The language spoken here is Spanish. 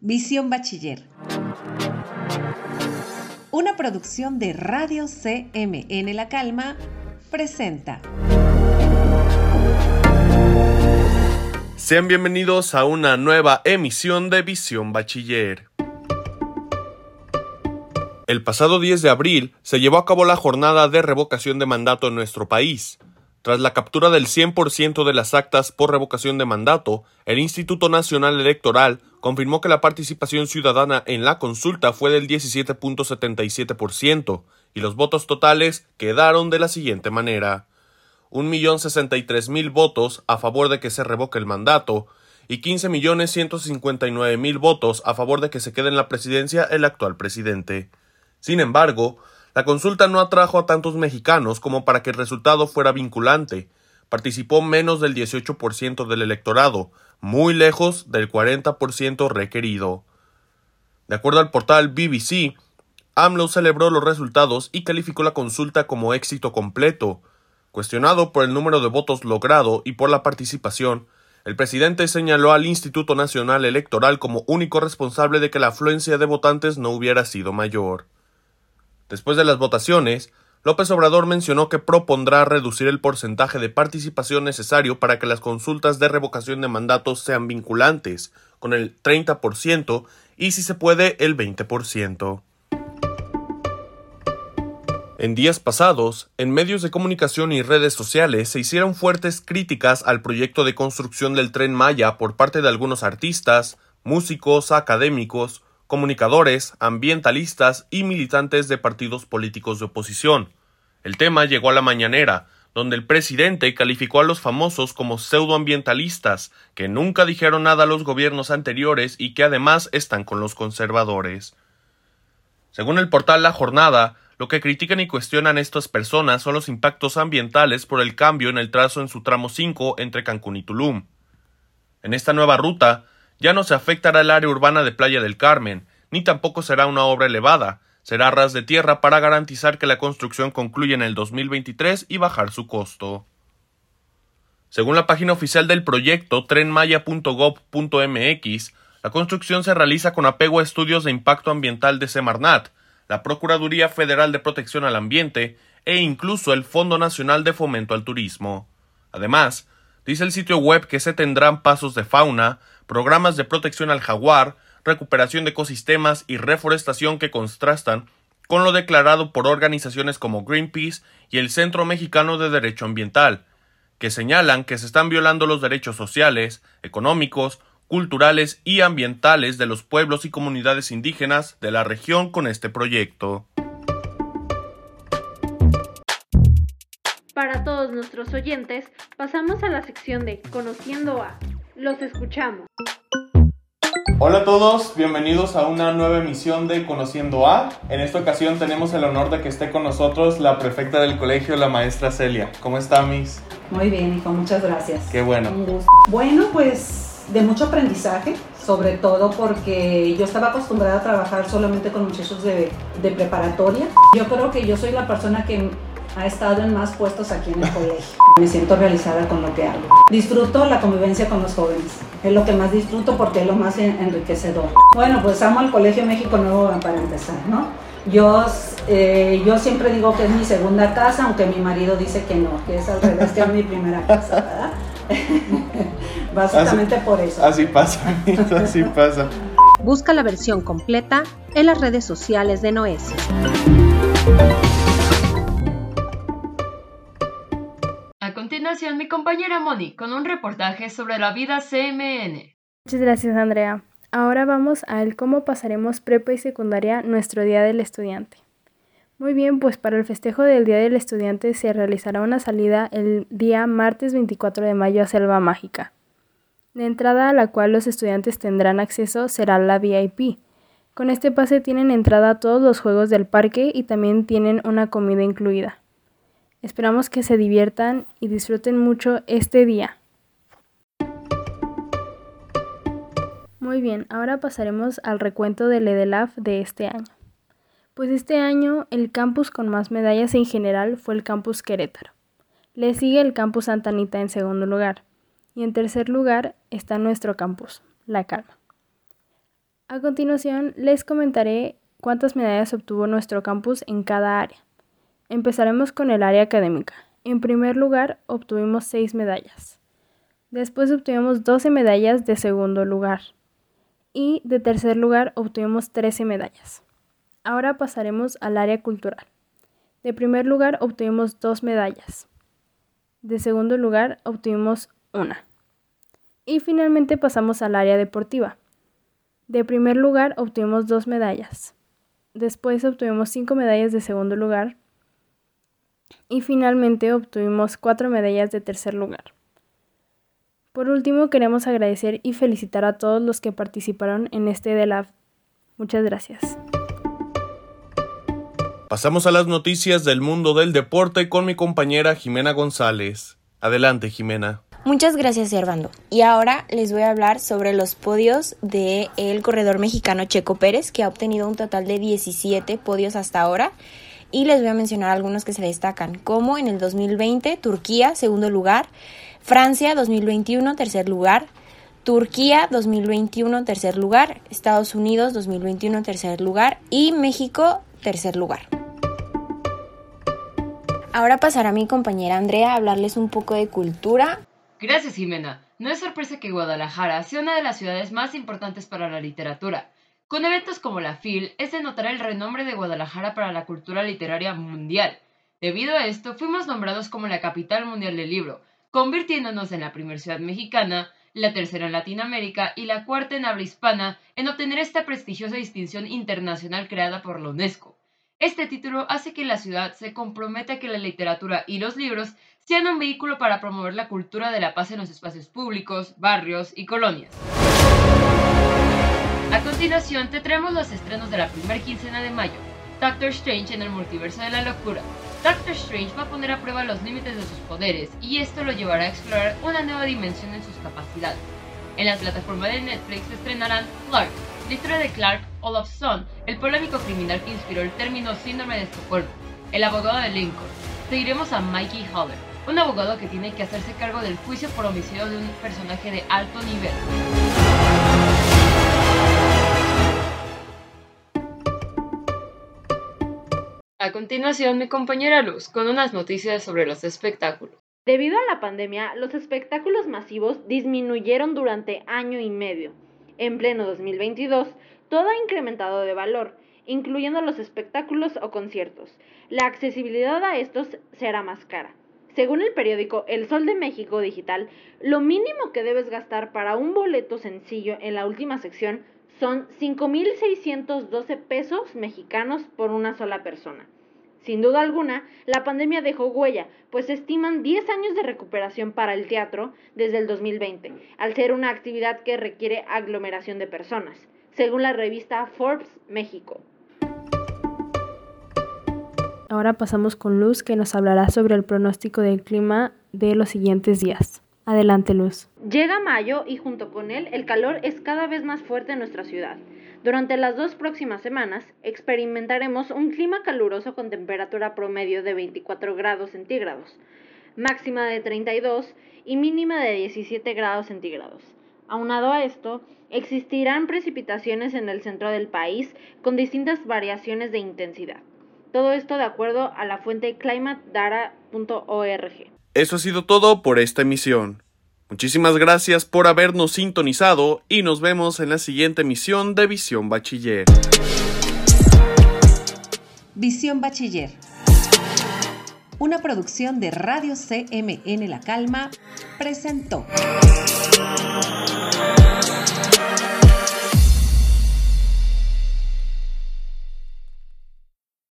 Visión Bachiller. Una producción de Radio CMN La Calma presenta. Sean bienvenidos a una nueva emisión de Visión Bachiller. El pasado 10 de abril se llevó a cabo la jornada de revocación de mandato en nuestro país. Tras la captura del 100% de las actas por revocación de mandato, el Instituto Nacional Electoral confirmó que la participación ciudadana en la consulta fue del 17.77% y los votos totales quedaron de la siguiente manera. 1.063.000 votos a favor de que se revoque el mandato y 15.159.000 votos a favor de que se quede en la presidencia el actual presidente. Sin embargo, la consulta no atrajo a tantos mexicanos como para que el resultado fuera vinculante. Participó menos del 18% del electorado, muy lejos del 40% requerido. De acuerdo al portal BBC, AMLO celebró los resultados y calificó la consulta como éxito completo. Cuestionado por el número de votos logrado y por la participación, el presidente señaló al Instituto Nacional Electoral como único responsable de que la afluencia de votantes no hubiera sido mayor. Después de las votaciones, López Obrador mencionó que propondrá reducir el porcentaje de participación necesario para que las consultas de revocación de mandatos sean vinculantes, con el 30% y si se puede el 20%. En días pasados, en medios de comunicación y redes sociales se hicieron fuertes críticas al proyecto de construcción del tren Maya por parte de algunos artistas, músicos, académicos, comunicadores, ambientalistas y militantes de partidos políticos de oposición. El tema llegó a la mañanera, donde el presidente calificó a los famosos como pseudoambientalistas, que nunca dijeron nada a los gobiernos anteriores y que además están con los conservadores. Según el portal La Jornada, lo que critican y cuestionan estas personas son los impactos ambientales por el cambio en el trazo en su tramo 5 entre Cancún y Tulum. En esta nueva ruta, ya no se afectará el área urbana de Playa del Carmen, ni tampoco será una obra elevada, será ras de tierra para garantizar que la construcción concluya en el 2023 y bajar su costo. Según la página oficial del proyecto trenmaya.gov.mx, la construcción se realiza con apego a estudios de impacto ambiental de Semarnat, la Procuraduría Federal de Protección al Ambiente e incluso el Fondo Nacional de Fomento al Turismo. Además, dice el sitio web que se tendrán pasos de fauna, programas de protección al jaguar, recuperación de ecosistemas y reforestación que contrastan con lo declarado por organizaciones como Greenpeace y el Centro Mexicano de Derecho Ambiental, que señalan que se están violando los derechos sociales, económicos, culturales y ambientales de los pueblos y comunidades indígenas de la región con este proyecto. Nuestros oyentes, pasamos a la sección de Conociendo a los escuchamos. Hola a todos, bienvenidos a una nueva emisión de Conociendo a. En esta ocasión tenemos el honor de que esté con nosotros la prefecta del colegio, la maestra Celia. ¿Cómo está, Miss? Muy bien, hijo, muchas gracias. Qué bueno. Un gusto. Bueno, pues de mucho aprendizaje, sobre todo porque yo estaba acostumbrada a trabajar solamente con muchachos de, de preparatoria. Yo creo que yo soy la persona que ha estado en más puestos aquí en el colegio. Me siento realizada con lo que hago. Disfruto la convivencia con los jóvenes. Es lo que más disfruto porque es lo más enriquecedor. Bueno, pues amo el Colegio México Nuevo para empezar, ¿no? Yo, eh, yo siempre digo que es mi segunda casa, aunque mi marido dice que no, que es al revés, que es mi primera casa, ¿verdad? Básicamente por eso. Así pasa, así pasa. Busca la versión completa en las redes sociales de Noesis. Continuación, mi compañera Moni con un reportaje sobre la vida CMN. Muchas gracias, Andrea. Ahora vamos al cómo pasaremos prepa y secundaria nuestro Día del Estudiante. Muy bien, pues para el festejo del Día del Estudiante se realizará una salida el día martes 24 de mayo a Selva Mágica. La entrada a la cual los estudiantes tendrán acceso será la VIP. Con este pase tienen entrada a todos los juegos del parque y también tienen una comida incluida. Esperamos que se diviertan y disfruten mucho este día. Muy bien, ahora pasaremos al recuento del EDELAF de este año. Pues este año el campus con más medallas en general fue el campus Querétaro. Le sigue el campus Santa Anita en segundo lugar. Y en tercer lugar está nuestro campus, La Calma. A continuación les comentaré cuántas medallas obtuvo nuestro campus en cada área. Empezaremos con el área académica. En primer lugar, obtuvimos 6 medallas. Después obtuvimos 12 medallas de segundo lugar. Y de tercer lugar obtuvimos 13 medallas. Ahora pasaremos al área cultural. De primer lugar obtuvimos 2 medallas. De segundo lugar obtuvimos una. Y finalmente pasamos al área deportiva. De primer lugar obtuvimos 2 medallas. Después obtuvimos 5 medallas de segundo lugar y finalmente obtuvimos cuatro medallas de tercer lugar. Por último, queremos agradecer y felicitar a todos los que participaron en este DELAB. Muchas gracias. Pasamos a las noticias del mundo del deporte con mi compañera Jimena González. Adelante, Jimena. Muchas gracias, Servando. Y ahora les voy a hablar sobre los podios del el corredor mexicano Checo Pérez, que ha obtenido un total de 17 podios hasta ahora y les voy a mencionar algunos que se destacan, como en el 2020 Turquía, segundo lugar, Francia 2021, tercer lugar, Turquía 2021, tercer lugar, Estados Unidos 2021, tercer lugar y México, tercer lugar. Ahora pasará mi compañera Andrea a hablarles un poco de cultura. Gracias, Jimena. No es sorpresa que Guadalajara sea una de las ciudades más importantes para la literatura. Con eventos como la FIL es de notar el renombre de Guadalajara para la cultura literaria mundial. Debido a esto, fuimos nombrados como la capital mundial del libro, convirtiéndonos en la primera ciudad mexicana, la tercera en Latinoamérica y la cuarta en habla hispana en obtener esta prestigiosa distinción internacional creada por la UNESCO. Este título hace que la ciudad se comprometa a que la literatura y los libros sean un vehículo para promover la cultura de la paz en los espacios públicos, barrios y colonias. Continuación te traemos los estrenos de la primera quincena de mayo. Doctor Strange en el multiverso de la locura. Doctor Strange va a poner a prueba los límites de sus poderes y esto lo llevará a explorar una nueva dimensión en sus capacidades. En la plataforma de Netflix se estrenarán Clark, la historia de Clark Olofsson, el polémico criminal que inspiró el término síndrome de Estocolmo, el abogado de Lincoln. Seguiremos a Mikey Haller, un abogado que tiene que hacerse cargo del juicio por homicidio de un personaje de alto nivel. A continuación, mi compañera Luz con unas noticias sobre los espectáculos. Debido a la pandemia, los espectáculos masivos disminuyeron durante año y medio. En pleno 2022, todo ha incrementado de valor, incluyendo los espectáculos o conciertos. La accesibilidad a estos será más cara. Según el periódico El Sol de México Digital, lo mínimo que debes gastar para un boleto sencillo en la última sección son 5.612 pesos mexicanos por una sola persona. Sin duda alguna, la pandemia dejó huella, pues estiman 10 años de recuperación para el teatro desde el 2020, al ser una actividad que requiere aglomeración de personas, según la revista Forbes México. Ahora pasamos con Luz que nos hablará sobre el pronóstico del clima de los siguientes días. Adelante, Luz. Llega mayo y junto con él el calor es cada vez más fuerte en nuestra ciudad. Durante las dos próximas semanas experimentaremos un clima caluroso con temperatura promedio de 24 grados centígrados, máxima de 32 y mínima de 17 grados centígrados. Aunado a esto, existirán precipitaciones en el centro del país con distintas variaciones de intensidad. Todo esto de acuerdo a la fuente climatedata.org. Eso ha sido todo por esta emisión. Muchísimas gracias por habernos sintonizado y nos vemos en la siguiente emisión de Visión Bachiller. Visión Bachiller. Una producción de Radio CMN La Calma presentó.